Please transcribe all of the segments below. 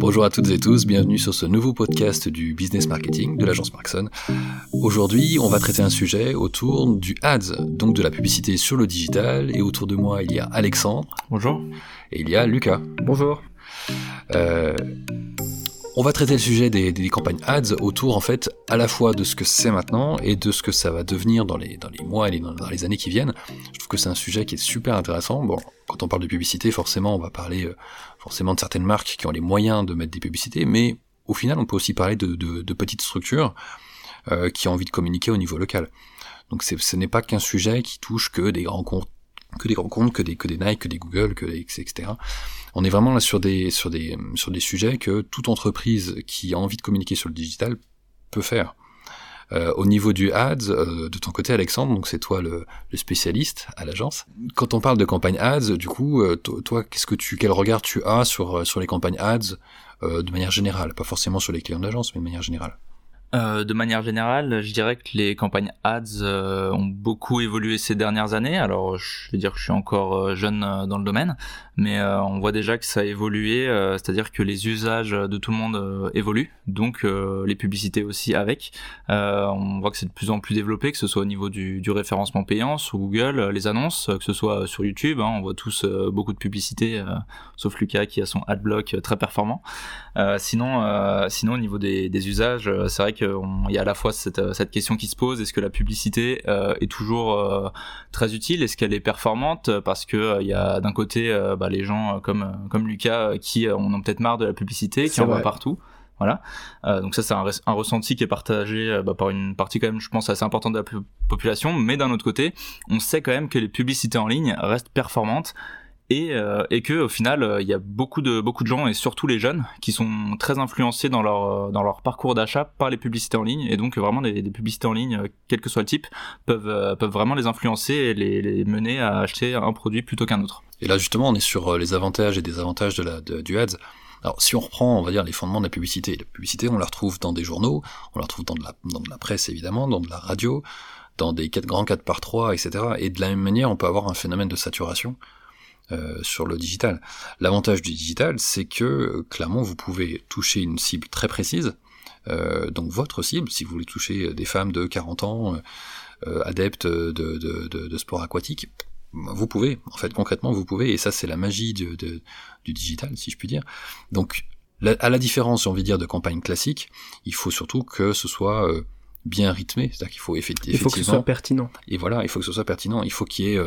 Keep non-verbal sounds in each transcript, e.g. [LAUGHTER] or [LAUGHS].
Bonjour à toutes et tous, bienvenue sur ce nouveau podcast du business marketing de l'agence Markson. Aujourd'hui, on va traiter un sujet autour du ads, donc de la publicité sur le digital, et autour de moi, il y a Alexandre. Bonjour. Et il y a Lucas. Bonjour. Euh, on va traiter le sujet des, campagnes ads autour en fait à la fois de ce que c'est maintenant et de ce que ça va devenir dans les, mois et dans, les années qui viennent. Je trouve que c'est un sujet qui est super intéressant. Bon, quand on parle de publicité, forcément, on va parler euh, forcément de certaines marques qui ont les moyens de mettre des publicités, mais au final, on peut aussi parler de, de, petites structures euh, qui ont envie de communiquer au niveau local. Donc ce n'est pas qu'un sujet qui touche que des grands comptes que des grands comptes, que des, que des Nike, que des Google, que des, etc. On est vraiment là sur des, sur des, sur des sujets que toute entreprise qui a envie de communiquer sur le digital peut faire. Euh, au niveau du ads, euh, de ton côté Alexandre, donc c'est toi le, le, spécialiste à l'agence. Quand on parle de campagne ads, du coup, euh, toi, qu'est-ce que tu, quel regard tu as sur sur les campagnes ads de manière générale, pas forcément sur les clients d'agence, mais de manière générale euh, de manière générale, je dirais que les campagnes ads euh, ont beaucoup évolué ces dernières années. Alors, je vais dire que je suis encore euh, jeune dans le domaine, mais on voit déjà que ça a évolué, c'est-à-dire que les usages de tout le monde évoluent, donc les publicités aussi avec. on voit que c'est de plus en plus développé, que ce soit au niveau du, référencement payant sur Google, les annonces, que ce soit sur YouTube. Hein, on voit tous beaucoup de publicités, sauf Lucas qui a son adblock très performant. sinon, sinon au niveau des, usages, c'est vrai que il y a à la fois cette, euh, question qui se pose est-ce que la publicité euh, est toujours euh, très utile? Est-ce qu'elle est performante? Parce que il y a d'un côté bah, les gens comme comme Lucas qui en ont peut-être marre de la publicité, qui en voient partout. Voilà. donc ça, c'est un, un, ressenti qui est partagé bah, par une partie quand même, je pense, assez importante de la population. Mais d'un autre côté, on sait quand même que les publicités en ligne restent performantes et, euh, que au final euh, il y a beaucoup de beaucoup de gens et surtout les jeunes qui sont très influencés dans leur euh, dans leur parcours d'achat par les publicités en ligne et donc vraiment des, publicités en ligne quel que soit le type peuvent peuvent vraiment les influencer et les, mener à acheter un produit plutôt qu'un autre. Et là justement on est sur les avantages et désavantages de la du ads. Alors si on reprend, on va dire, les fondements de la publicité, la publicité, on la retrouve dans des journaux, on la retrouve dans de la, dans la presse évidemment, dans de la radio, dans des quatre, grands 4 par 3, etc. Et de la même manière, on peut avoir un phénomène de saturation euh, sur le digital. L'avantage du digital, c'est que clairement vous pouvez toucher une cible très précise, euh, donc votre cible, si vous voulez toucher des femmes de 40 ans, euh, adeptes de, de, de, de, sport aquatique, vous pouvez, en fait concrètement vous pouvez, et ça c'est la magie du, du digital, si je puis dire. Donc à la différence, j'ai envie de dire, de campagne classique, il faut surtout que ce soit bien rythmé, c'est-à-dire qu'il faut effectivement... Il faut que ce soit pertinent. Et voilà, il faut que ce soit pertinent, il faut qu'il y ait...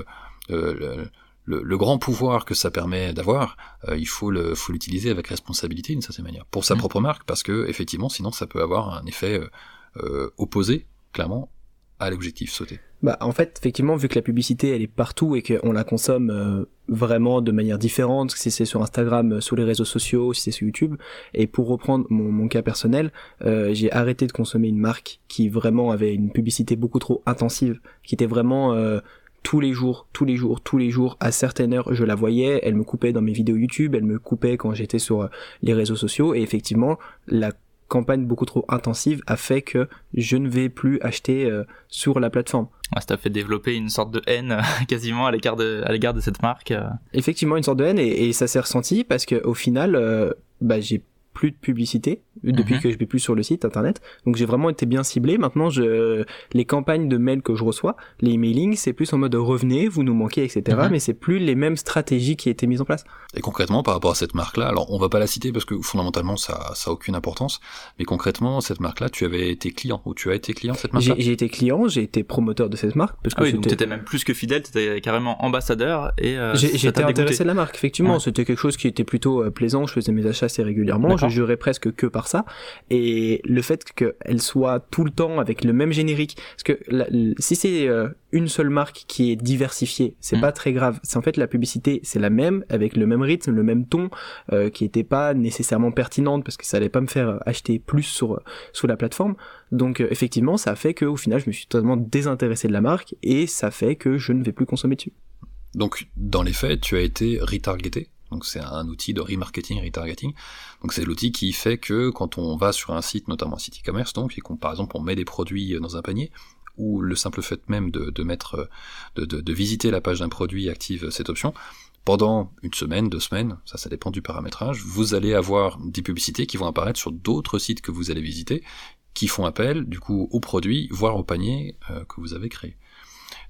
Euh, le, grand pouvoir que ça permet d'avoir, euh, il faut le faut l'utiliser avec responsabilité d'une certaine manière pour sa mmh. propre marque parce que effectivement sinon ça peut avoir un effet euh, euh, opposé clairement à l'objectif sauté. Bah en fait effectivement vu que la publicité elle est partout et qu'on la consomme vraiment de manière différente, si c'est sur Instagram, sur les réseaux sociaux, si c'est sur YouTube. Et pour reprendre mon, mon cas personnel, j'ai arrêté de consommer une marque qui vraiment avait une publicité beaucoup trop intensive, qui était vraiment tous les jours, tous les jours, tous les jours, à certaines heures, je la voyais, elle me coupait dans mes vidéos YouTube, elle me coupait quand j'étais sur euh, les réseaux sociaux, et effectivement, la campagne beaucoup trop intensive a fait que je ne vais plus acheter euh, sur la plateforme. Ouais, ça t'a fait développer une sorte de haine [LAUGHS] quasiment à l'égard de, de cette marque. Euh. Effectivement, une sorte de haine, et, et ça s'est ressenti parce que au final, bah, j'ai plus de publicité depuis mhm. que je vais plus sur le site internet. Donc j'ai vraiment été bien ciblé. Maintenant, je, les campagnes de mails que je reçois, les emailing, c'est plus en mode revenez, vous nous manquez, etc. Mhm. Mais c'est plus les mêmes stratégies qui étaient mises en place. Et concrètement, par rapport à cette marque-là, alors on va pas la citer parce que fondamentalement ça, ça a aucune importance. Mais concrètement, cette marque-là, tu avais été client ou tu as été client de cette marque-là? J'ai été client, j'ai été promoteur de cette marque parce que ah oui, donc t'étais même plus que fidèle, t'étais carrément ambassadeur et euh, j'étais intéressé de la marque. Effectivement, c'était quelque chose qui était plutôt euh, plaisant. Je faisais mes achats assez régulièrement. Je jurais presque que par ça. Et le fait qu'elle soit tout le temps avec le même générique, parce que si c'est euh, une seule marque qui est diversifiée, c'est mm. pas très grave. C'est en fait la publicité, c'est la même, avec le même rythme, le même ton, euh, qui était pas nécessairement pertinente parce que ça allait pas me faire acheter plus sur sur la plateforme. Donc euh, effectivement, ça a fait que au final, je me suis totalement désintéressé de la marque et ça fait que je ne vais plus consommer dessus. Donc dans les faits, tu as été retargeté donc c'est un outil de remarketing, retargeting. Donc c'est l'outil qui fait que quand on va sur un site, notamment un site e-commerce, donc, et qu'on par exemple on met des produits dans un panier, ou le simple fait même de, mettre, de, visiter la page d'un produit active cette option, pendant une semaine, deux semaines, ça ça dépend du paramétrage, vous allez avoir des publicités qui vont apparaître sur d'autres sites que vous allez visiter, qui font appel du coup au produit, voire au panier euh, que vous avez créé.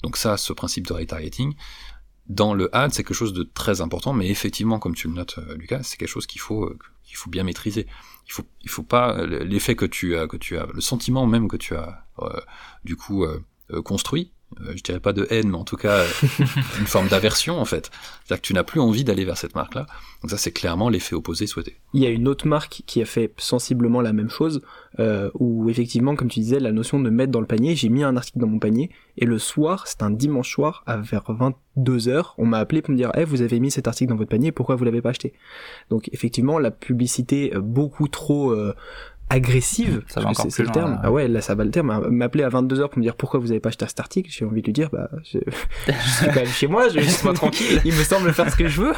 Donc ça, ce principe de retargeting, dans le ad, c'est quelque chose de très important, mais effectivement, comme tu le notes, euh, Lucas, c'est quelque chose qu'il faut euh, qu'il faut bien maîtriser. Il faut il faut pas l'effet que tu as que tu as le sentiment même que tu as du coup construit euh, je dirais pas de haine, mais en tout cas euh, une forme d'aversion en fait. C'est-à-dire que tu n'as plus envie d'aller vers cette marque-là. Donc ça, c'est clairement l'effet opposé souhaité. Il y a une autre marque qui a fait sensiblement la même chose, euh, où effectivement, comme tu disais, la notion de mettre dans le panier, j'ai mis un article dans mon panier, et le soir, c'est un dimanche soir, à vers 22h, on m'a appelé pour me dire, eh, vous avez mis cet article dans votre panier, pourquoi vous l'avez pas acheté? Donc effectivement, la publicité beaucoup trop agressive, c'est le terme. Ah ouais, là ça va le terme. M'appeler à 22h pour me dire pourquoi vous avez pas acheté cet article, j'ai envie de lui dire bah je, [LAUGHS] suis quand même chez moi, je suis moi [LAUGHS] tranquille. Il me semble faire ce que je veux.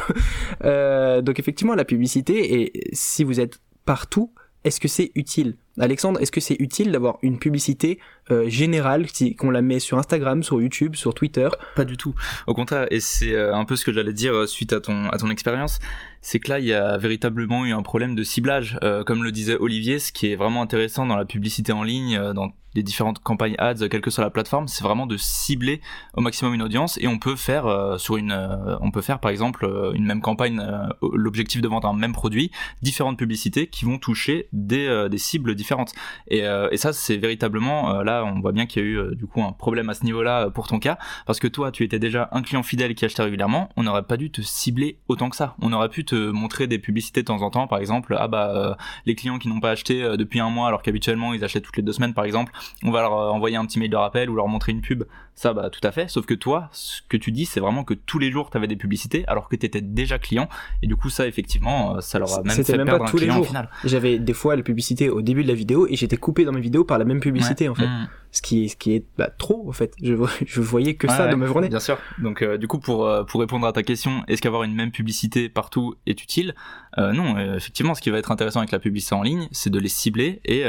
Euh, donc effectivement la publicité et si vous êtes partout, est-ce que c'est utile? Alexandre, est-ce que c'est utile d'avoir une publicité euh, générale, qu'on la met sur Instagram, sur YouTube, sur Twitter? Pas du tout. Au contraire, et c'est euh, un peu ce que j'allais dire euh, suite à ton à ton expérience, c'est que là il y a véritablement eu un problème de ciblage, comme le disait Olivier, ce qui est vraiment intéressant dans la publicité en ligne, dans les différentes campagnes ads, quelle que soit la plateforme, c'est vraiment de cibler au maximum une audience et on peut faire euh, sur une, euh, on peut faire par exemple euh, une même campagne, l'objectif de vendre un même produit, différentes publicités qui vont toucher des, cibles différentes. Et ça, c'est véritablement là, on voit bien qu'il y a eu du coup un problème à ce niveau-là pour ton cas, parce que toi, tu étais déjà un client fidèle qui achetait régulièrement, on n'aurait pas dû te cibler autant que ça. On aurait pu te montrer des publicités de temps en temps, par exemple, ah bah les clients qui n'ont pas acheté depuis un mois alors qu'habituellement ils achètent toutes les deux semaines par exemple, on va leur euh, envoyer un petit mail de rappel ou leur montrer une pub. Ça, bah, tout à fait. Sauf que toi, ce que tu dis, c'est vraiment que tous les jours, tu avais des publicités alors que tu étais déjà client. Et du coup, ça, effectivement, euh, ça leur a même fait même perdre pas tous les jours. J'avais des fois la publicité au début de la vidéo et j'étais coupé dans mes vidéos par la même publicité, en fait. Mmh. Ce qui est, ce qui est bah, trop, en fait. Je, [LAUGHS] je voyais que ça dans ma journée. Bien sûr. Donc, euh, du coup, pour, pour répondre à ta question, est-ce qu'avoir une même publicité partout est utile? Non, effectivement, ce qui va être intéressant avec la publicité en ligne, c'est de les cibler et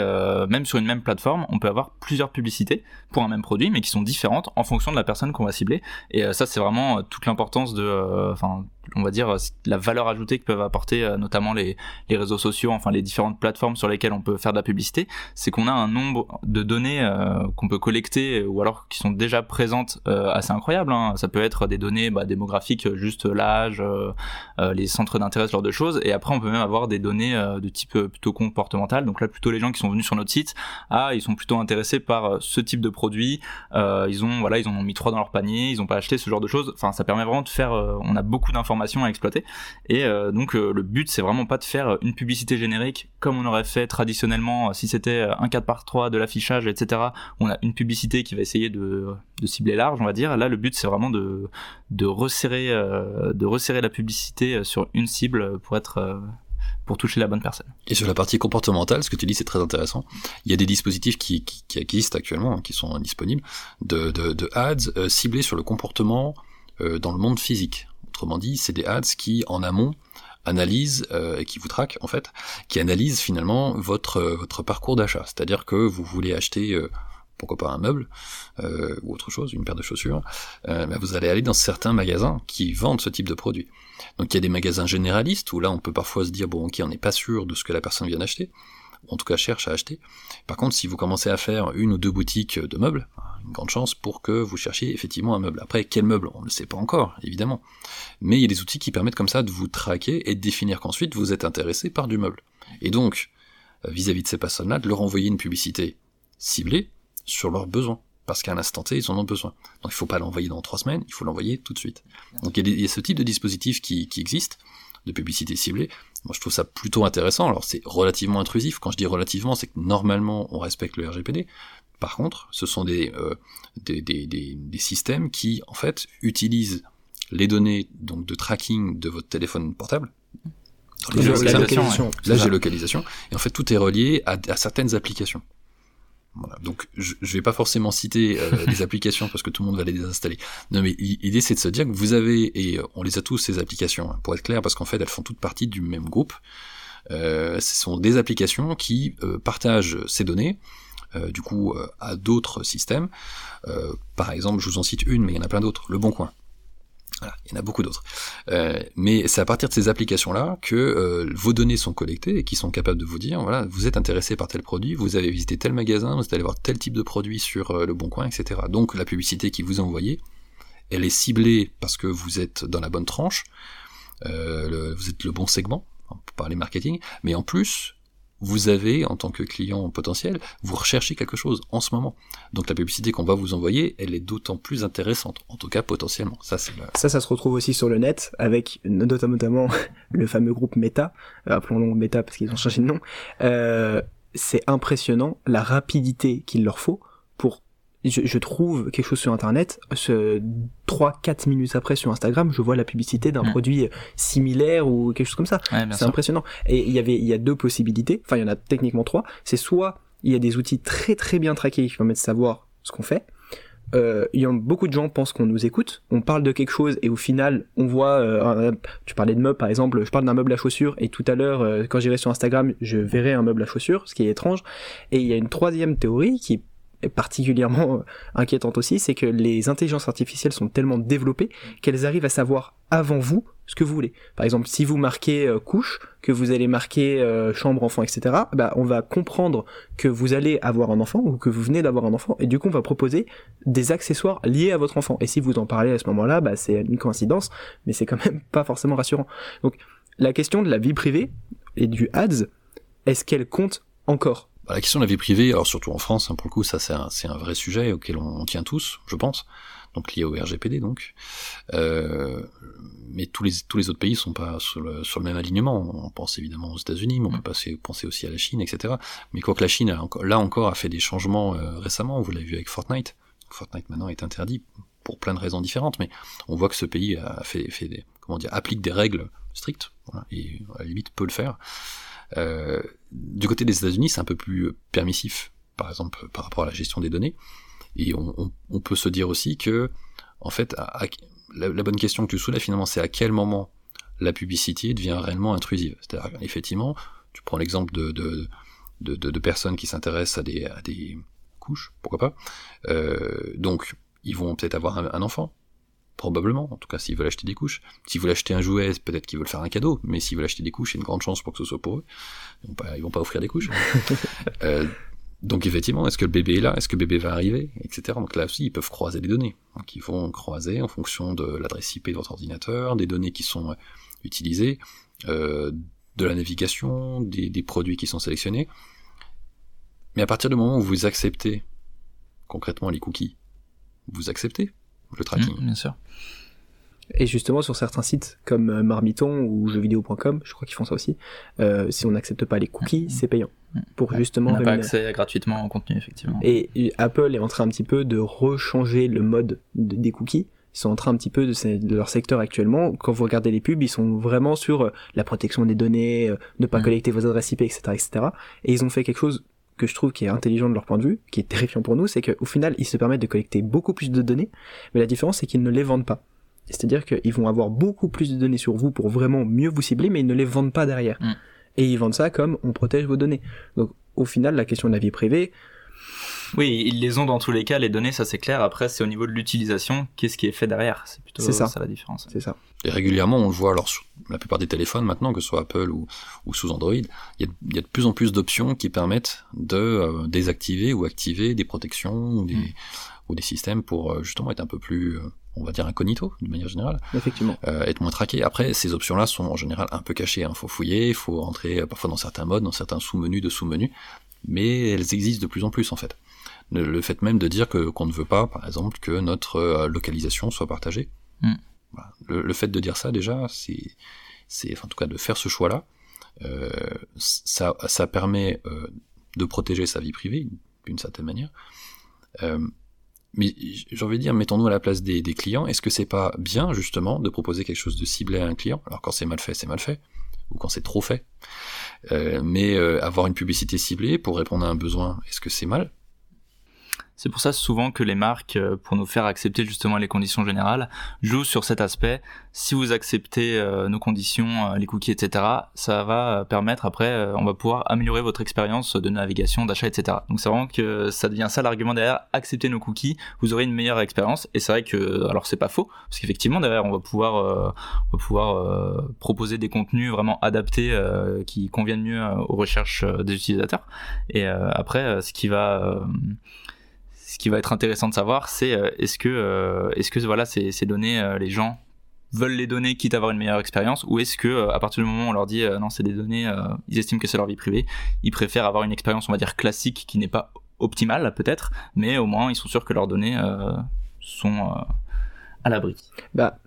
même sur une même plateforme, on peut avoir plusieurs publicités pour un même produit, mais qui sont différentes en fonction de la personne qu'on va cibler. Et euh, ça, c'est vraiment euh, toute l'importance de, euh, on va dire la valeur ajoutée que peuvent apporter notamment les, réseaux sociaux, enfin les différentes plateformes sur lesquelles on peut faire de la publicité, c'est qu'on a un nombre de données qu'on peut collecter ou alors qui sont déjà présentes assez incroyables. Hein. Ça peut être des données bah, démographiques, juste l'âge, les centres d'intérêt, ce genre de choses. Et après, on peut même avoir des données de type plutôt comportemental. Donc là, plutôt les gens qui sont venus sur notre site, ah, ils sont plutôt intéressés par ce type de produit. ils ont, voilà, ils en ont mis trois dans leur panier, ils ont pas acheté ce genre de choses. Enfin, ça permet vraiment de faire. on a beaucoup d'informations à exploiter. Et euh, donc euh, le but c'est vraiment pas de faire une publicité générique comme on aurait fait traditionnellement si c'était un 4 par 3 de l'affichage, etc. On a une publicité qui va essayer de, cibler large, on va dire. Là, le but c'est vraiment de, resserrer, euh, de resserrer la publicité sur une cible pour être pour toucher la bonne personne. Et sur la partie comportementale, ce que tu dis c'est très intéressant. Il y a des dispositifs qui, existent actuellement, hein, qui sont disponibles, de, ads euh, ciblés sur le comportement euh, dans le monde physique. Autrement dit, c'est des ads qui, en amont, analysent euh, et qui vous traquent en fait, qui analysent finalement votre votre parcours d'achat. C'est-à-dire que vous voulez acheter pourquoi pas un meuble euh, ou autre chose, une paire de chaussures, euh, vous allez aller dans certains magasins qui vendent ce type de produit. Donc il y a des magasins généralistes où là on peut parfois se dire bon ok on n'est pas sûr de ce que la personne vient d'acheter, ou en tout cas cherche à acheter. Par contre si vous commencez à faire une ou deux boutiques de meubles, une grande chance pour que vous cherchiez effectivement un meuble. Après quel meuble? On ne le sait pas encore évidemment, mais il y a des outils qui permettent comme ça de vous traquer et de définir qu'ensuite vous êtes intéressé par du meuble. Et donc vis à -vis de ces personnes-là, de leur envoyer une publicité ciblée sur leurs besoins. Parce qu'à un instant T, ils en ont besoin. Donc il faut pas l'envoyer dans trois semaines, il faut l'envoyer tout de suite. Donc il y, a ce type de dispositif qui, qui existe, de publicité ciblée. Moi je trouve ça plutôt intéressant. Alors c'est relativement intrusif. Quand je dis relativement, c'est que normalement on respecte le RGPD. Par contre, ce sont des, euh, des, des, des, des, systèmes qui en fait utilisent les données donc de tracking de votre téléphone portable. La localisation. La géolocalisation. Et en fait tout est relié à, à certaines applications. Donc je, je vais pas forcément citer euh, [LAUGHS] les applications parce que tout le monde va les désinstaller. Non mais l'idée c'est de se dire que vous avez et on les a tous ces applications hein, pour être clair parce qu'en fait elles font toutes partie du même groupe. Euh, ce sont des applications qui euh, partagent ces données euh, du coup à d'autres systèmes. par exemple, je vous en cite une, mais il y en a plein d'autres. Le Bon Coin. Il y en a beaucoup d'autres. Euh, mais c'est à partir de ces applications-là que euh, vos données sont collectées et qui sont capables de vous dire, voilà, vous êtes intéressé par tel produit, vous avez visité tel magasin, vous êtes allé voir tel type de produit sur euh, le bon coin, etc. Donc la publicité qui vous est envoyée, elle est ciblée parce que vous êtes dans la bonne tranche, vous êtes le bon segment, pour parler marketing, mais en plus, vous avez, en tant que client potentiel, vous recherchez quelque chose en ce moment. Donc la publicité qu'on va vous envoyer, elle est d'autant plus intéressante, en tout cas potentiellement. Ça, c'est ça, ça se retrouve aussi sur le net, avec notamment [LAUGHS] le fameux groupe Meta, euh, appelons-le Meta parce qu'ils ont changé de nom. Euh, c'est impressionnant la rapidité qu'il leur faut pour je, trouve quelque chose sur internet, ce 3-4 minutes après sur Instagram, je vois la publicité d'un mm. produit similaire ou quelque chose comme ça. c'est impressionnant. Et il y avait, il y a deux possibilités. Enfin, il y en a techniquement trois. C'est soit il y a des outils très très bien traqués qui permettent de savoir ce qu'on fait. Euh, il y a beaucoup de gens pensent qu'on nous écoute, on parle de quelque chose et au final on voit, euh, tu parlais de meubles par exemple, je parle d'un meuble à chaussures et tout à l'heure euh, quand j'irai sur Instagram je verrai un meuble à chaussures, ce qui est étrange. Et il y a une troisième théorie qui est particulièrement euh, inquiétante aussi, c'est que les intelligences artificielles sont tellement développées qu'elles arrivent à savoir avant vous ce que vous voulez. Par exemple, si vous marquez euh, couche, que vous allez marquer euh, chambre, enfant, etc., bah, on va comprendre que vous allez avoir un enfant ou que vous venez d'avoir un enfant, et du coup, on va proposer des accessoires liés à votre enfant. Et si vous en parlez à ce moment-là, bah, c'est une coïncidence, mais c'est quand même [LAUGHS] pas forcément rassurant. Donc, la question de la vie privée et du ads, est-ce qu'elle compte encore? Bah, la question de la vie privée, alors surtout en France, hein, pour le coup, ça c'est un, un, vrai sujet auquel on, tient tous, je pense, donc lié au RGPD donc. Euh, mais tous les tous les autres pays sont pas sur le, sur le même alignement. On pense évidemment aux États-Unis, mais on peut passer, penser aussi à la Chine, etc. Mais quoi que la Chine, là encore, a fait des changements euh, récemment. Vous l'avez vu avec Fortnite. Fortnite maintenant est interdit pour plein de raisons différentes, mais on voit que ce pays a fait, fait des, comment dire, applique des règles strictes voilà, et à la limite peut le faire. Euh, du côté des États-Unis, c'est un peu plus permissif, par exemple par rapport à la gestion des données. Et on, peut se dire aussi que, en fait, la, bonne question que tu soulèves finalement, c'est à quel moment la publicité devient réellement intrusive. C'est-à-dire, effectivement, tu prends l'exemple de, de, de, de, personnes qui s'intéressent à des, à des couches, pourquoi pas. Euh, donc, ils vont peut-être avoir un, enfant, Probablement, en tout cas s'ils veulent acheter des couches. S'ils veulent acheter un jouet, peut-être qu'ils veulent faire un cadeau, mais s'ils veulent acheter des couches, il y a une grande chance pour que ce soit pour eux. Ils vont pas, vont pas offrir des couches. [LAUGHS] euh, donc effectivement, est-ce que le bébé est là? Est-ce que le bébé va arriver? Etc. Donc là aussi, ils peuvent croiser les données. Donc ils vont croiser en fonction de l'adresse IP de votre ordinateur, des données qui sont euh, utilisées, euh, de la navigation, des, des produits qui sont sélectionnés. Mais à partir du moment où vous acceptez concrètement les cookies, vous acceptez le tracking. Mmh, bien sûr. Et justement, sur certains sites comme euh, Marmiton ou jeuxvideo.com, je crois qu'ils font ça aussi, euh, si on n'accepte pas les cookies, mmh. c'est payant. Mmh. Pour justement. On n'a pas accès gratuitement au contenu, effectivement. Et Apple est en train un petit peu de rechanger le mode des cookies. Ils sont en train un petit peu de, de, leur secteur actuellement. Quand vous regardez les pubs, ils sont vraiment sur euh, la protection des données, ne pas collecter vos adresses IP, etc., etc. Et ils ont fait quelque chose que je trouve qui est intelligent de leur point de vue, qui est terrifiant pour nous, c'est qu'au final, ils se permettent de collecter beaucoup plus de données, mais la différence, c'est qu'ils ne les vendent pas. C'est-à-dire qu'ils vont avoir beaucoup plus de données sur vous pour vraiment mieux vous cibler, mais ils ne les vendent pas derrière. Mm. Et ils vendent ça comme on protège vos données. Donc au final, la question de la vie privée, oui, ils les ont dans tous les cas, les données, ça c'est clair. Après, c'est au niveau de l'utilisation, qu'est-ce qui est fait derrière? C'est plutôt ça. la différence. C'est ça. Et régulièrement, on le voit alors sur la plupart des téléphones maintenant, que ce soit Apple ou, ou sous Android, il y, a, y, a, de plus en plus d'options qui permettent de euh, désactiver ou activer des protections ou des, mm. ou des systèmes pour euh, justement être un peu plus, euh, on va dire, incognito, de manière générale. Effectivement. être moins traqué. Après, ces options-là sont en général un peu cachées. Il hein. faut fouiller, il faut entrer parfois dans certains modes, dans certains sous-menus de sous-menus, mais elles existent de plus en plus en fait le fait même de dire que qu'on ne veut pas, par exemple, que notre euh, localisation soit partagée. Mm. Le, fait de dire ça déjà, c'est, c'est, en tout cas, de faire ce choix-là, euh, ça, ça permet euh, de protéger sa vie privée d'une certaine manière. Euh, mais j'ai envie de dire, mettons-nous à la place des, des clients. Est-ce que c'est pas bien justement de proposer quelque chose de ciblé à un client? Alors quand c'est mal fait, c'est mal fait, ou quand c'est trop fait. Euh, mais avoir une publicité ciblée pour répondre à un besoin, est-ce que c'est mal? C'est pour ça souvent que les marques, euh, pour nous faire accepter justement les conditions générales, jouent sur cet aspect. Si vous acceptez euh, nos conditions, euh, les cookies, etc., ça va permettre après, on va pouvoir améliorer votre expérience de navigation, d'achat, etc. Donc c'est vraiment que ça devient ça l'argument derrière. Acceptez nos cookies, vous aurez une meilleure expérience. Et c'est vrai que, alors c'est pas faux, parce qu'effectivement derrière on va pouvoir, on va pouvoir proposer des contenus vraiment adaptés qui conviennent mieux aux recherches des utilisateurs. Et après, ce qui va ce qui va être intéressant de savoir, c'est euh, est-ce que, euh, est-ce que voilà, ces, données, euh, les gens veulent les donner quitte à avoir une meilleure expérience, ou est-ce que à partir du moment où on leur dit non, c'est des données, ils estiment que c'est leur vie privée, ils préfèrent avoir une expérience, on va dire classique, qui n'est pas optimale peut-être, mais au moins ils sont sûrs que leurs données sont à l'abri. Bah,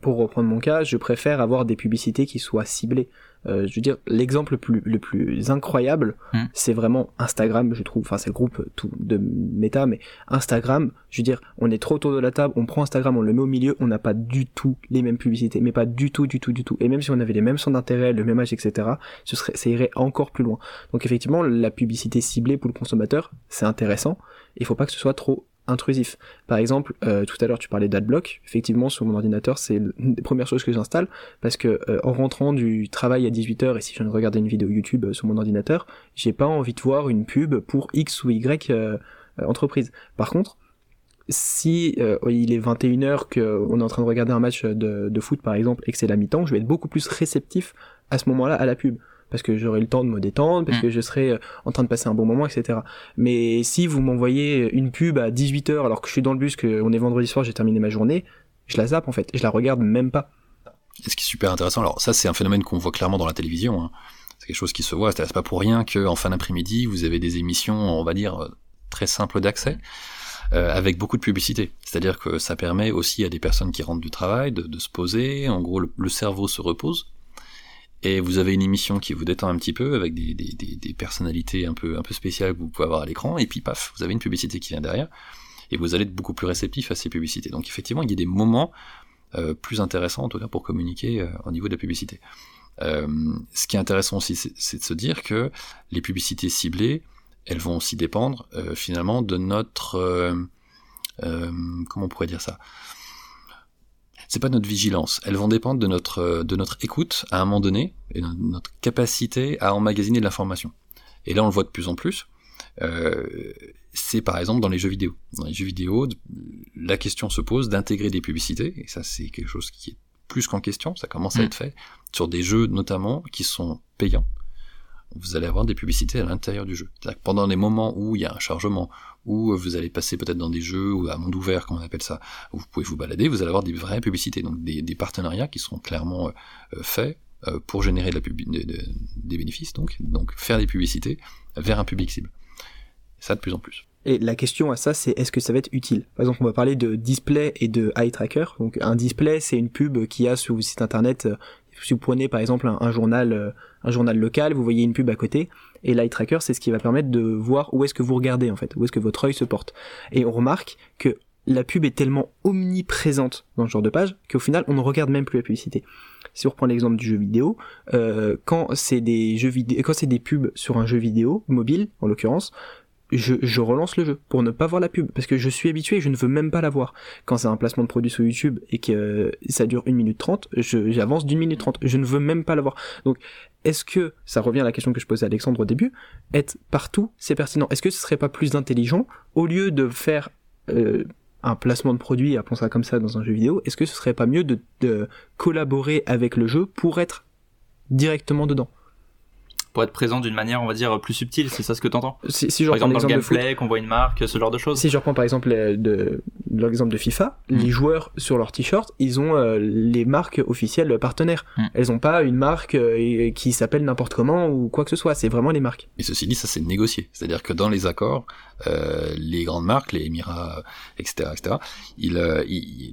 pour reprendre mon cas, je préfère avoir des publicités qui soient ciblées. Euh, je veux dire, l'exemple le plus incroyable, hmm. c'est vraiment Instagram, je trouve. Enfin, c'est le groupe tout de Meta, mais Instagram, je veux dire, on est trop autour de la table, on prend Instagram, on le met au milieu, on n'a pas du tout les mêmes publicités, mais pas du tout, du tout, du tout. Et même si on avait les mêmes centres d'intérêt, le même âge, etc., ce serait, ça irait encore plus loin. Donc effectivement, la publicité ciblée pour le consommateur, c'est intéressant. Il faut pas que ce soit trop intrusif. Par exemple, euh, tout à l'heure tu parlais d'adblock. Effectivement, sur mon ordinateur, c'est une des premières choses que j'installe parce que euh, en rentrant du travail à 18h et si je viens de regarder une vidéo YouTube euh, sur mon ordinateur, j'ai pas envie de voir une pub pour X ou Y entreprise. Par contre, si il est 21h qu'on est en train de regarder un match de, de foot par exemple et que c'est la mi-temps, je vais être beaucoup plus réceptif à ce moment-là à la pub parce que j'aurai le temps de me détendre, parce mm. que je serai euh, en train de passer un bon moment, etc. Mais si vous m'envoyez une pub à 18h alors que je suis dans le bus, qu'on est vendredi soir, j'ai terminé ma journée, je la zappe en fait, je la regarde même pas. Et ce qui est super intéressant, alors ça c'est un phénomène qu'on voit clairement dans la télévision, hein. c'est quelque chose qui se voit, c'est pas pour rien qu'en fin d'après-midi vous avez des émissions, on va dire, très simples d'accès. Euh, avec beaucoup de publicité. C'est-à-dire que ça permet aussi à des personnes qui rentrent du travail de, se poser, en gros le cerveau se repose, et vous avez une émission qui vous détend un petit peu avec des, personnalités un peu un peu spéciales que vous pouvez avoir à l'écran. Et puis paf vous avez une publicité qui vient derrière. Et vous allez être beaucoup plus réceptif à ces publicités. Donc effectivement il y a des moments euh, plus intéressants en tout cas pour communiquer euh, au niveau de la publicité. Euh, ce qui est intéressant aussi c'est de se dire que les publicités ciblées elles vont aussi dépendre finalement de notre comment on pourrait dire ça? C'est pas notre vigilance. Elles vont dépendre de notre, euh, de notre écoute à un moment donné et de notre capacité à emmagasiner de l'information. Et là, on le voit de plus en plus. Euh, c'est par exemple dans les jeux vidéo. Dans les jeux vidéo, la question se pose d'intégrer des publicités, et ça c'est quelque chose qui est plus qu'en question, ça commence à mm. être fait, sur des jeux notamment qui sont payants. Vous allez avoir des publicités à l'intérieur du jeu. pendant les moments où il y a un chargement, où vous allez passer peut-être dans des jeux ou à monde ouvert, comme on appelle ça, où vous pouvez vous balader, vous allez avoir des vraies publicités, donc des, partenariats qui seront clairement euh, euh, faits euh, pour générer des bénéfices, donc, donc faire des publicités vers un public cible. Ça de plus en plus. Et la question à ça, c'est est-ce que ça va être utile? Par exemple, on va parler de display et de eye tracker. Donc, un display, c'est une pub qui a sur votre site internet. Si vous prenez par exemple un journal, un journal local, vous voyez une pub à côté, et l'eye tracker, c'est ce qui va permettre de voir où est-ce que vous regardez en fait, où est-ce que votre œil se porte. Et on remarque que la pub est tellement omniprésente dans ce genre de page qu'au final on ne regarde même plus la publicité. Si on reprend l'exemple du jeu vidéo, euh, quand c'est des pubs sur un jeu vidéo mobile en l'occurrence, je, je, relance le jeu pour ne pas voir la pub parce que je suis habitué et je ne veux même pas la voir. Quand c'est un placement de produit sur YouTube et que ça dure une minute trente, j'avance d'une minute trente. Je ne veux même pas la voir. Donc, est-ce que, ça revient à la question que je posais à Alexandre au début, être partout, c'est pertinent. Est-ce que ce serait pas plus intelligent, au lieu de faire euh, un placement de produit, appelons ça comme ça dans un jeu vidéo, est-ce que ce serait pas mieux de, de collaborer avec le jeu pour être directement dedans? Pour être présent d'une manière, on va dire, plus subtile. C'est ça ce que t'entends si, si je Par exemple, dans le gameplay, qu'on voit une marque, ce genre de choses. Si je reprends par exemple de, l'exemple de FIFA, mm. les joueurs sur leur t-shirt, ils ont euh, les marques officielles partenaires. Mm. Elles ont pas une marque euh, qui s'appelle n'importe comment ou quoi que ce soit. C'est vraiment les marques. Et ceci dit, ça c'est négocié. C'est-à-dire que dans les accords, euh, les grandes marques, les Émirats, etc., etc., ils, euh,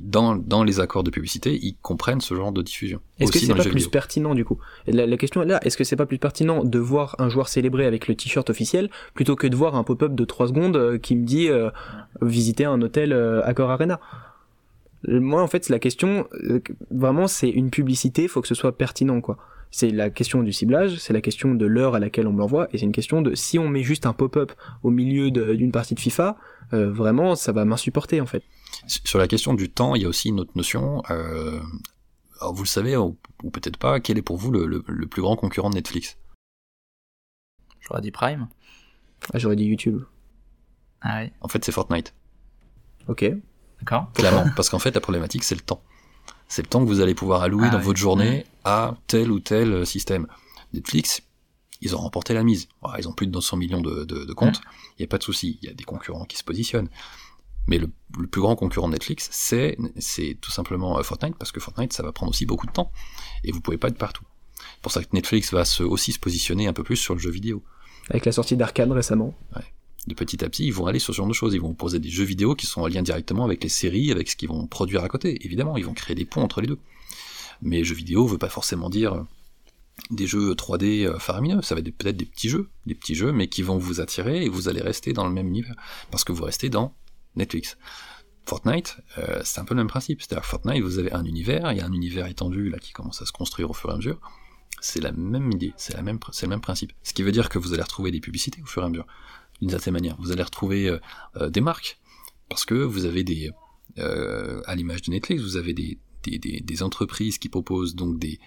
dans, dans les accords de publicité, ils comprennent ce genre de diffusion. Est-ce que c'est pas plus pertinent du coup? La, la, question est là, est-ce que c'est pas plus pertinent de voir un joueur célébré avec le t-shirt officiel plutôt que de voir un pop-up de 3 secondes euh, qui me dit visiter un hôtel Accor Arena moi en fait la question vraiment c'est une publicité faut que ce soit pertinent quoi c'est la question du ciblage, c'est la question de l'heure à laquelle on me l'envoie, et c'est une question de si on met juste un pop-up au milieu d'une partie de FIFA, vraiment, ça va m'insupporter en fait. Sur la question du temps, il y a aussi une autre notion. alors vous le savez, ou, peut-être pas, quel est pour vous le, plus grand concurrent de Netflix? J'aurais dit Prime. Ah, j'aurais dit YouTube. Ah oui. En fait, c'est Fortnite. Ok. D'accord. Clairement, [LAUGHS] parce qu'en fait, la problématique, c'est le temps. C'est le temps que vous allez pouvoir allouer Ah dans oui. votre journée à tel ou tel euh, système. Netflix, ils ont remporté la mise. Ils ont plus de 200 millions de, de, de comptes. Il n'y a pas de souci. Il y a des concurrents qui se positionnent. Mais le, le plus grand concurrent de Netflix, c'est tout simplement euh, Fortnite, parce que Fortnite, ça va prendre aussi beaucoup de temps. Et vous pouvez pas être partout. C'est pour ça que Netflix va se, aussi se positionner un peu plus sur le jeu vidéo. Avec la sortie d'Arcane récemment. de petit à petit, ils vont aller sur ce genre de choses. Ils vont proposer des jeux vidéo qui sont en lien directement avec les séries, avec ce qu'ils vont produire à côté. Évidemment, ils vont créer des ponts entre les deux. Mais jeux vidéo veut pas forcément dire euh, des jeux 3D euh, faramineux. Ça va être peut-être des petits jeux, des petits jeux, mais qui vont vous attirer et vous allez rester dans le même univers parce que vous restez dans Netflix. Fortnite, euh, c'est un peu le même principe. C'est-à-dire Fortnite, vous avez un univers, il y a un univers étendu là qui commence à se construire au fur et à mesure. C'est la même idée, c'est le même principe. Ce qui veut dire que vous allez retrouver des publicités au fur et à mesure d'une certaine manière. Vous allez retrouver euh, euh, des marques, parce que vous avez des, euh, à l'image de Netflix, vous avez des, des, entreprises qui proposent donc des,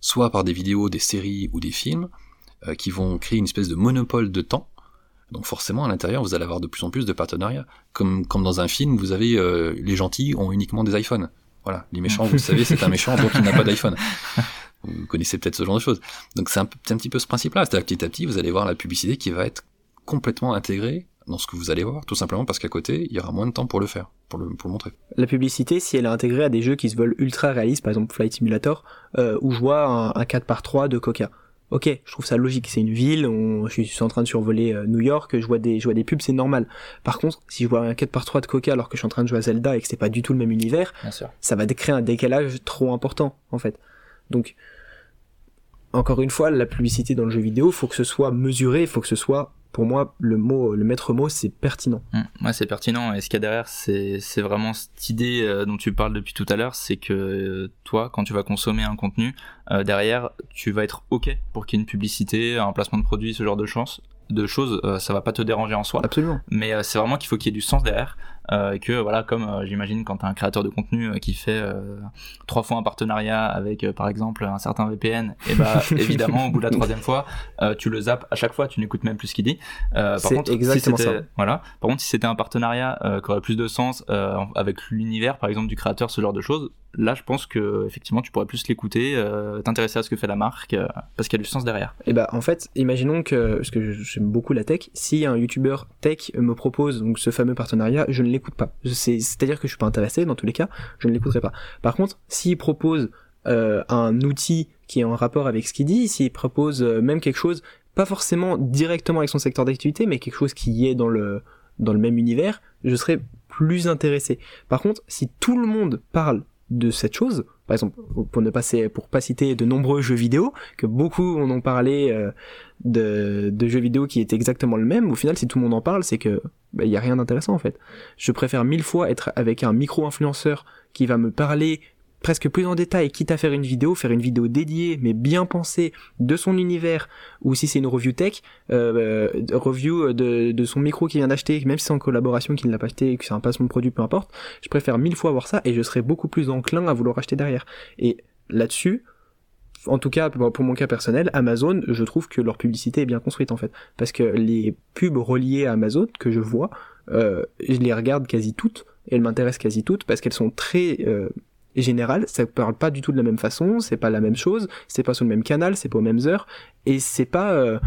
soit par des vidéos, des séries ou des films, qui vont créer une espèce de monopole de temps. Donc forcément, à l'intérieur, vous allez avoir de plus en plus de partenariats. Comme, comme dans un film, vous avez les gentils ont uniquement des iPhones. Voilà, les méchants, vous le savez, c'est un méchant, donc il n'a pas d'iPhone. Vous connaissez peut-être ce genre de choses. Donc c'est un, petit peu ce principe-là. C'est-à-dire petit à petit, vous allez voir la publicité qui va être complètement intégrée dans ce que vous allez voir, tout simplement parce qu'à côté, il y aura moins de temps pour le faire, pour le, pour le montrer. La publicité, si elle est intégrée à des jeux qui se veulent ultra réalistes, par exemple Flight Simulator, euh, où je vois un, un 4x3 de Coca. Ok, je trouve ça logique, c'est une ville, on, je suis en train de survoler euh, New York, je vois des, je vois des pubs, c'est normal. Par contre, si je vois un 4x3 de Coca alors que je suis en train de jouer à Zelda et que c'est pas du tout le même univers, Bien sûr. ça va créer un décalage trop important en fait. Donc encore une fois, la publicité dans le jeu vidéo, faut que ce soit mesuré, faut que ce soit pour moi le mot le maître mot c'est pertinent. Mm. Ouais, c'est pertinent. Et ce qu'il y a derrière, c'est c'est vraiment cette idée euh, dont tu parles depuis tout à l'heure, c'est que euh, toi, quand tu vas consommer un contenu, euh, derrière, tu vas être ok pour qu'il y ait une publicité, un placement de produit, ce genre de chance de choses, ça va pas te déranger en soi. Absolument. mais c'est vraiment qu'il faut qu'il y ait du sens derrière et que voilà comme euh, j'imagine quand t'as un créateur de contenu euh, qui fait euh, trois fois un partenariat avec euh, par exemple un certain VPN et bah [LAUGHS] évidemment au bout de la troisième fois euh, tu le zappes à chaque fois tu n'écoutes même plus ce qu'il dit Euh, par contre exactement si ça. voilà par contre si c'était un partenariat euh, qui aurait plus de sens euh, en- avec l'univers par exemple du créateur ce genre de choses là je pense que effectivement tu pourrais plus l'écouter euh, t'intéresser à ce que fait la marque euh, parce qu'il y a du sens derrière Et bah en fait, imaginons que parce que j'aime beaucoup la tech, si un youtubeur tech me propose donc ce fameux partenariat, je ne l'écoute pas. C'est- C'est-à-dire que je suis pas intéressé dans tous les cas, je ne l'écouterai pas. Par contre, s'il propose euh, un outil qui est en rapport avec ce qu'il dit, s'il propose euh, même quelque chose pas forcément directement avec son secteur d'activité, mais quelque chose qui est dans le dans le même univers, je serais plus intéressé. Par contre, si tout le monde parle de cette chose, par exemple, pour ne pas, pour citer de nombreux jeux vidéo, que beaucoup en ont parlé euh, de, jeux vidéo qui est exactement le même, au final, si tout le monde en parle, c'est que bah, il y a rien d'intéressant en fait. Je préfère mille fois être avec un micro-influenceur qui va me parler presque plus en détail, quitte à faire une vidéo, faire une vidéo dédiée, mais bien pensée de son univers, ou si c'est une review tech, euh, euh, review de, son micro qu'il vient d'acheter, même si c'est en collaboration qu'il ne l'a pas acheté, que c'est un placement de produit, peu importe, je préfère mille fois voir ça et je serai beaucoup plus enclin à vouloir acheter derrière. Et là-dessus, en tout cas pour mon cas personnel, Amazon, je trouve que leur publicité est bien construite en fait, parce que les pubs reliées à Amazon que je vois, euh, je les regarde quasi toutes, elles m'intéressent quasi toutes parce qu'elles sont très euh, générales, ça parle pas du tout de la même façon, c'est pas la même chose, c'est pas sur le même canal, c'est pas aux mêmes heures, et c'est pas euh,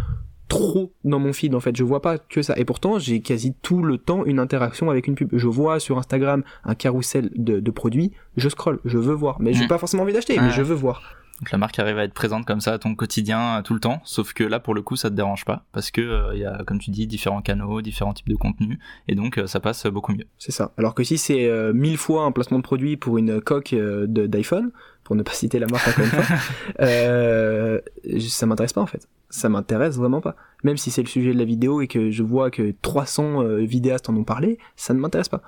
trop dans mon feed en fait, je vois pas que ça. Et pourtant, j'ai quasi tout le temps une interaction avec une pub. Je vois sur Instagram un carrousel de, de produits, je scroll, je veux voir, mais j'ai Mm. pas forcément envie d'acheter, mais je veux voir. Donc la marque arrive à être présente comme ça à ton quotidien euh, tout le temps, sauf que là pour le coup ça te dérange pas parce que euh, il y a comme tu dis différents canaux, différents types de contenus et donc euh, ça passe beaucoup mieux. C'est ça. Alors que si c'est euh, mille fois un placement de produit pour une coque euh, de- d'iPhone, pour ne pas citer la marque encore une fois, [LAUGHS] euh, ça m'intéresse pas en fait. Ça m'intéresse vraiment pas. Même si c'est le sujet de la vidéo et que je vois que 300 euh, vidéastes en ont parlé, ça ne m'intéresse pas.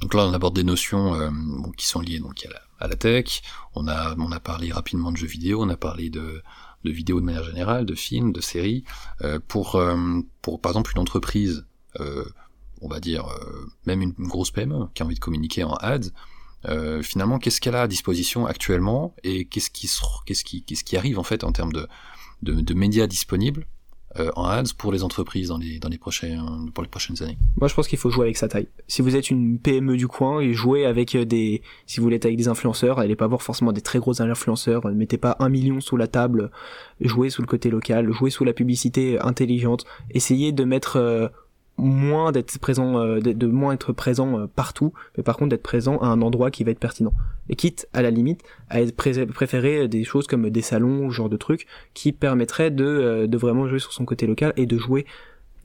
Donc là, on aborde des notions euh, bon, qui sont liées donc à la, à la tech. On a, on a parlé rapidement de jeux vidéo, on a parlé de, de vidéos de manière générale, de films, de séries, pour, pour par exemple une entreprise, on va dire même une, grosse PME qui a envie de communiquer en ads, finalement, qu'est-ce qu'elle a à disposition actuellement et qu'est-ce qui, qu'est-ce qui, qu'est-ce qui arrive en fait en termes de, de, médias disponibles euh, en ads pour les entreprises pour les prochaines années. Moi, je pense qu'il faut jouer avec sa taille. Si vous êtes une PME du coin, et jouez avec euh, des, si vous voulez avec des influenceurs, allez pas voir forcément des très gros influenceurs, ne mettez pas un million sous la table, jouez sous le côté local, jouez sous la publicité intelligente, essayez de mettre euh, moins d'être présent, euh, de, moins être présent euh, partout, mais par contre d'être présent à un endroit qui va être pertinent. Et quitte à la limite à être préférer des choses comme des salons, genre de trucs, qui permettraient de, euh, de vraiment jouer sur son côté local et de jouer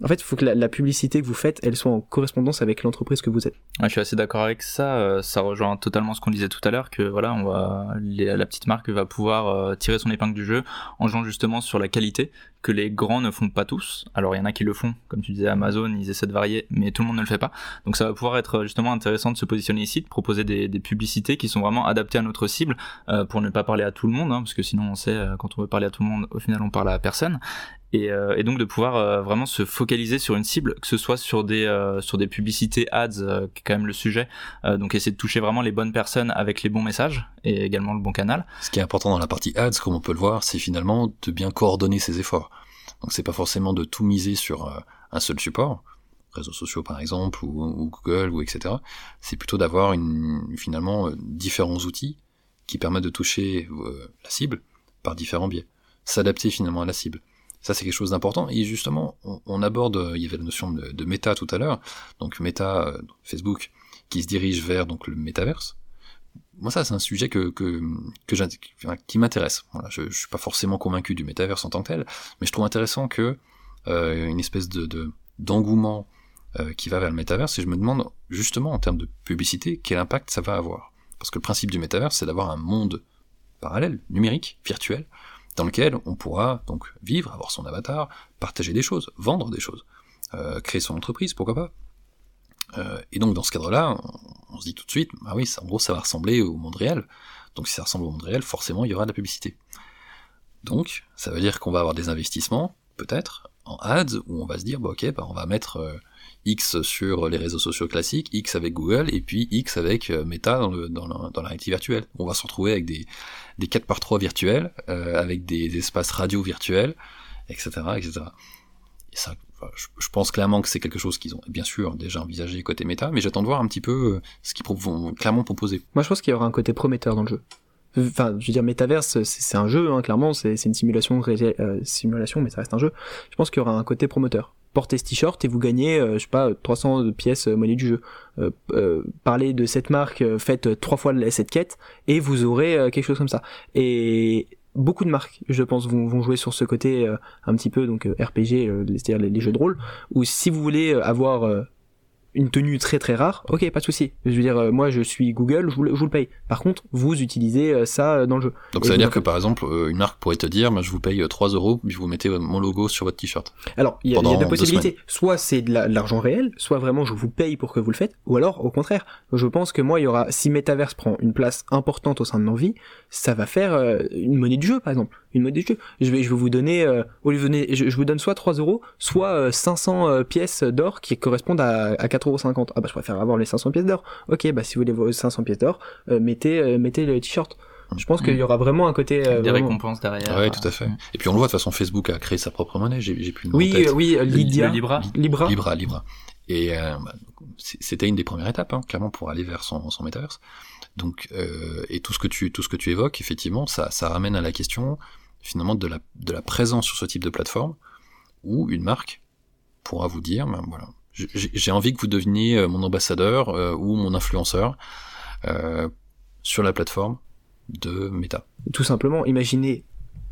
en fait, il faut que la, publicité que vous faites, elle soit en correspondance avec l'entreprise que vous êtes. je suis assez d'accord avec ça. Euh, ça rejoint totalement ce qu'on disait tout à l'heure, que voilà, on va, la petite marque va pouvoir euh, tirer son épingle du jeu en jouant justement sur la qualité que les grands ne font pas tous. Alors il y en a qui le font, comme tu disais Amazon, ils essaient de varier, mais tout le monde ne le fait pas. Donc ça va pouvoir être justement intéressant de se positionner ici, de proposer des, publicités qui sont vraiment adaptées à notre cible, euh, pour ne pas parler à tout le monde, hein, parce que sinon on sait quand on veut parler à tout le monde, au final on parle à personne. Euh, et, donc de pouvoir euh, vraiment se focaliser sur une cible, que ce soit sur des euh, sur des publicités ads, qui est quand même le sujet. donc essayer de toucher vraiment les bonnes personnes avec les bons messages et également le bon canal. Ce qui est important dans la partie ads, comme on peut le voir, c'est finalement de bien coordonner ses efforts. Donc c'est pas forcément de tout miser sur un seul support, réseaux sociaux par exemple ou, Google ou etc. C'est plutôt d'avoir une, finalement différents outils qui permettent de toucher la cible par différents biais, s'adapter finalement à la cible. Ça, c'est quelque chose d'important. Et justement, on, aborde, euh, il y avait la notion de, méta tout à l'heure, donc méta, euh, Facebook, qui se dirige vers donc le métaverse. Moi, ça, c'est un sujet que, que, que qui m'intéresse. Je, je suis pas forcément convaincu du métaverse en tant que tel, mais je trouve intéressant que euh, une espèce de d'engouement qui va vers le métaverse, et je me demande justement en termes de publicité quel impact ça va avoir. Parce que le principe du métaverse, c'est d'avoir un monde parallèle, numérique, virtuel, dans lequel on pourra donc vivre, avoir son avatar, partager des choses, vendre des choses, euh, créer son entreprise, pourquoi pas. Euh, et donc dans ce cadre-là, on, se dit tout de suite, ah oui, en gros ça va ressembler au monde réel. Donc si ça ressemble au monde réel, forcément il y aura de la publicité. Donc ça veut dire qu'on va avoir des investissements, peut-être, en ads, où on va se dire, bah, ok, bah, on va mettre euh, X sur les réseaux sociaux classiques, X avec Google, et puis X avec euh, Meta dans, la, réalité virtuelle. On va se retrouver avec des, des 4 par 3 virtuels, euh, avec des, espaces radio virtuels, etc. etc. Et ça, je, pense clairement que c'est quelque chose qu'ils ont bien sûr déjà envisagé côté Meta, mais j'attends de voir un petit peu euh, ce qu'ils vont clairement proposer. Moi je pense qu'il y aura un côté prometteur dans le jeu. Enfin, je veux dire, Metaverse, c'est un jeu, hein, clairement, c'est une simulation, simulation, mais ça reste un jeu. Je pense qu'il y aura un côté promoteur portez ce t-shirt et vous gagnez, euh, je sais pas, 300 pièces euh, monnaie du jeu. Euh, parlez de cette marque, faites trois fois cette quête et vous aurez quelque chose comme ça. Et beaucoup de marques, je pense, vont, vont jouer sur ce côté un petit peu donc RPG, c'est-à-dire les, les, jeux de rôle, ou si vous voulez avoir une tenue très très rare, ok, pas de souci. Je veux dire, euh, moi je suis Google, je vous, le, paye. Par contre, vous utilisez euh, ça euh, dans le jeu. Donc ça veut dire que par exemple, une marque pourrait te dire, je vous paye 3 euros, puis vous mettez mon logo sur votre t-shirt. Alors, il y, a deux possibilités. soit c'est de l'argent réel, soit vraiment je vous paye pour que vous le faites, ou alors au contraire, je pense que moi il y aura, si Metaverse prend une place importante au sein de vies, ça va faire une monnaie du jeu par exemple une mode jeu. Je vais, je vais vous donner, euh, au lieu de je, je, vous donne soit 3 euros, soit 500 euh, euh, pièces d'or qui correspondent à, à 4,50 euros. Ah bah je préfère avoir les 500 pièces d'or. Ok, bah si vous voulez vos 500 pièces d'or, mettez, mettez le t-shirt. Je pense qu'il y aura vraiment un côté des récompenses derrière. Ouais, tout à fait. Et puis on le voit de toute façon, Facebook a créé sa propre monnaie. J'ai, j'ai plus le Oui, oui, Lydia, Libra. Libra, Libra, Libra. Et bah, c'était une des premières étapes, hein, clairement, pour aller vers son, son métaverse. Donc, euh, et tout ce que tu, tout ce que tu évoques, effectivement, ça, ça ramène à la question finalement de la, de la présence sur ce type de plateforme, où une marque pourra vous dire, ben voilà, j'ai envie que vous deveniez euh, mon ambassadeur euh, ou mon influenceur euh, sur la plateforme de Meta. Tout simplement, imaginez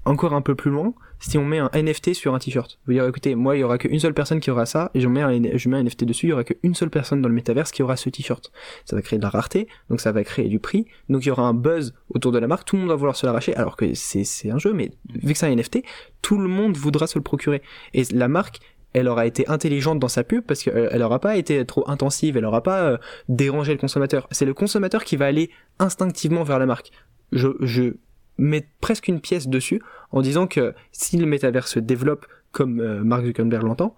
encore un peu plus loin, si on met un NFT sur un t-shirt. Vous dire, écoutez, moi, il y aura qu'une seule personne qui aura ça, et je mets un, je mets un NFT dessus, il y aura qu'une seule personne dans le métaverse qui aura ce t-shirt. Ça va créer de la rareté, donc ça va créer du prix, donc il y aura un buzz autour de la marque, tout le monde va vouloir se l'arracher, alors que c'est, c'est un jeu, mais vu que c'est un NFT, tout le monde voudra se le procurer. Et la marque, elle aura été intelligente dans sa pub parce qu'elle n'aura pas été trop intensive, elle n'aura pas euh, dérangé le consommateur. C'est le consommateur qui va aller instinctivement vers la marque. Je, je mettre presque une pièce dessus en disant que si le métavers se développe comme euh, Mark Zuckerberg l'entend,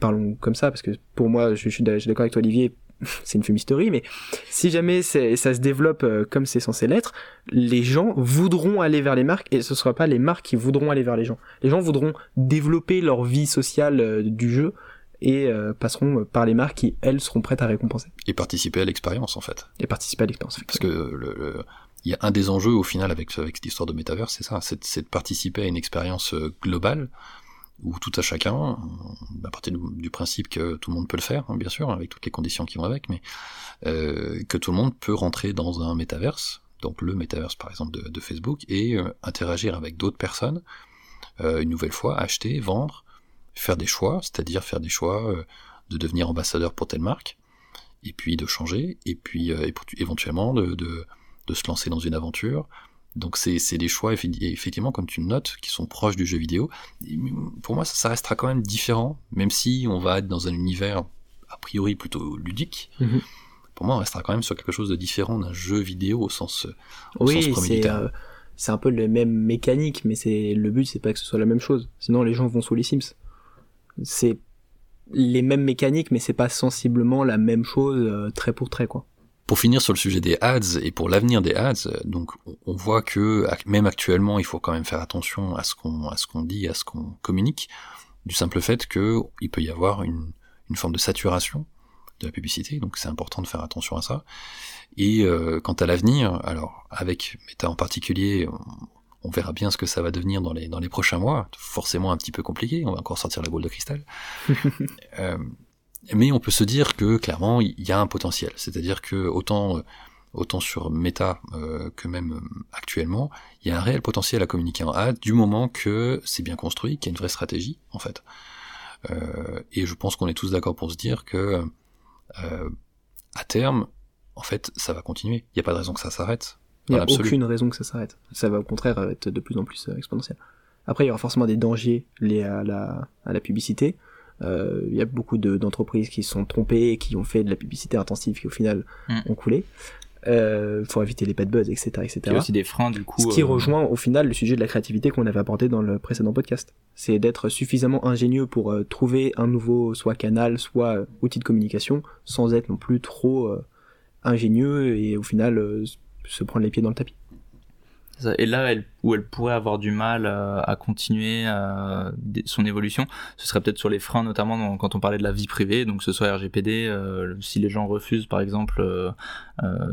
parlons comme ça parce que pour moi, je, suis d'accord avec toi Olivier, [LAUGHS] c'est une fumisterie, mais si jamais ça se développe euh, comme c'est censé l'être, les gens voudront aller vers les marques et ce ne sera pas les marques qui voudront aller vers les gens. Les gens voudront développer leur vie sociale euh, du jeu et euh, passeront par les marques qui, elles, seront prêtes à récompenser. Et participer à l'expérience, en fait. Et participer à l'expérience. Parce que le, il y a un des enjeux, au final, avec, avec cette histoire de métavers, c'est ça, c'est de participer à une expérience globale ou tout à chacun, à partir du, principe que tout le monde peut le faire, hein, bien sûr, avec toutes les conditions qui vont avec, mais euh, que tout le monde peut rentrer dans un métaverse, donc le métaverse par exemple de, Facebook, et euh, interagir avec d'autres personnes, euh, une nouvelle fois, acheter, vendre, faire des choix, c'est-à-dire faire des choix de devenir ambassadeur pour telle marque, et puis de changer, et puis éventuellement de, de se lancer dans une aventure, donc c'est des choix, effectivement, comme tu le notes, qui sont proches du jeu vidéo. Pour moi, ça, restera quand même différent, même si on va être dans un univers a priori plutôt ludique. Mhm. Pour moi, on restera quand même sur quelque chose de différent d'un jeu vidéo au sens, au oui, euh, c'est un peu le même mécanique, mais c'est le but, c'est pas que ce soit la même chose. Sinon, les gens vont sous les Sims. C'est les mêmes mécaniques, mais c'est pas sensiblement la même chose, euh, trait pour trait, quoi. Pour finir sur le sujet des ads et pour l'avenir des ads, donc on voit que même actuellement, il faut quand même faire attention à ce qu'on à ce qu'on dit, à ce qu'on communique, du simple fait que il peut y avoir une, une forme de saturation de la publicité, donc c'est important de faire attention à ça. Et euh, quant à l'avenir, alors avec Meta en particulier, on, verra bien ce que ça va devenir dans les dans les prochains mois. Forcément un petit peu compliqué, on va encore sortir la boule de cristal. [LAUGHS] euh, mais on peut se dire que clairement il y a un potentiel, c'est-à-dire que autant euh, autant sur Meta euh, que même euh, actuellement, il y a un réel potentiel à communiquer en ad du moment que c'est bien construit, qu'il y a une vraie stratégie en fait. et je pense qu'on est tous d'accord pour se dire que à terme, en fait, ça va continuer. Il n'y a pas de raison que ça s'arrête. Il n'y a aucune raison que ça s'arrête. Ça va au contraire être de plus en plus exponentiel. Après, il y aura forcément des dangers liés à la, à la publicité. Il euh, y a beaucoup d'entreprises qui se sont trompées qui ont fait de la publicité intensive qui au final mm. ont coulé. Euh, faut éviter les bad buzz, etc., etc. Il y a aussi des freins du coup. Ce qui euh, rejoint au final le sujet de la créativité qu'on avait abordé dans le précédent podcast. C'est d'être suffisamment ingénieux pour euh, trouver un nouveau soit canal, soit outil de communication, sans être non plus trop ingénieux et au final se prendre les pieds dans le tapis. Et là, où elle pourrait avoir du mal euh, à continuer euh, son évolution, ce serait peut-être sur les freins, notamment quand on parlait de la vie privée, donc ce soit RGPD, euh, si les gens refusent, par exemple,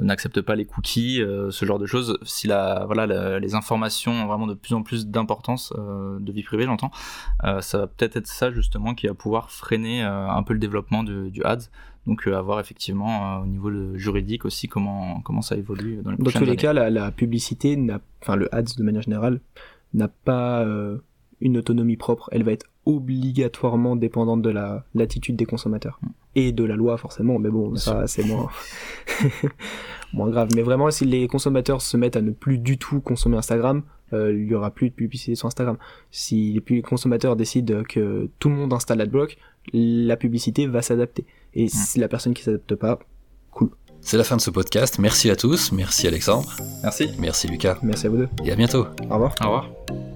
n'acceptent pas les cookies, ce genre de choses, si les informations ont vraiment de plus en plus d'importance de vie privée, j'entends, ça va peut-être être ça justement qui va pouvoir freiner un peu le développement du, du ads. Donc euh, à voir effectivement euh, au niveau juridique aussi comment comment ça évolue dans les Dans tous les cas, la, publicité, enfin le ads de manière générale, n'a pas euh, une autonomie propre. Elle va être obligatoirement dépendante de la l'attitude des consommateurs mm. et de la loi forcément. Mais bon, ça c'est moins [LAUGHS] moins grave. Mais vraiment, si les consommateurs se mettent à ne plus du tout consommer Instagram, il y aura plus de publicité sur Instagram. Si les consommateurs décident que tout le monde installe AdBlock, la publicité va s'adapter. Et si la personne qui s'adapte pas, cool. C'est la fin de ce podcast. Merci à tous. Merci Alexandre. Merci. Merci Lucas. Merci à vous deux. Et à bientôt. Au revoir. Au revoir.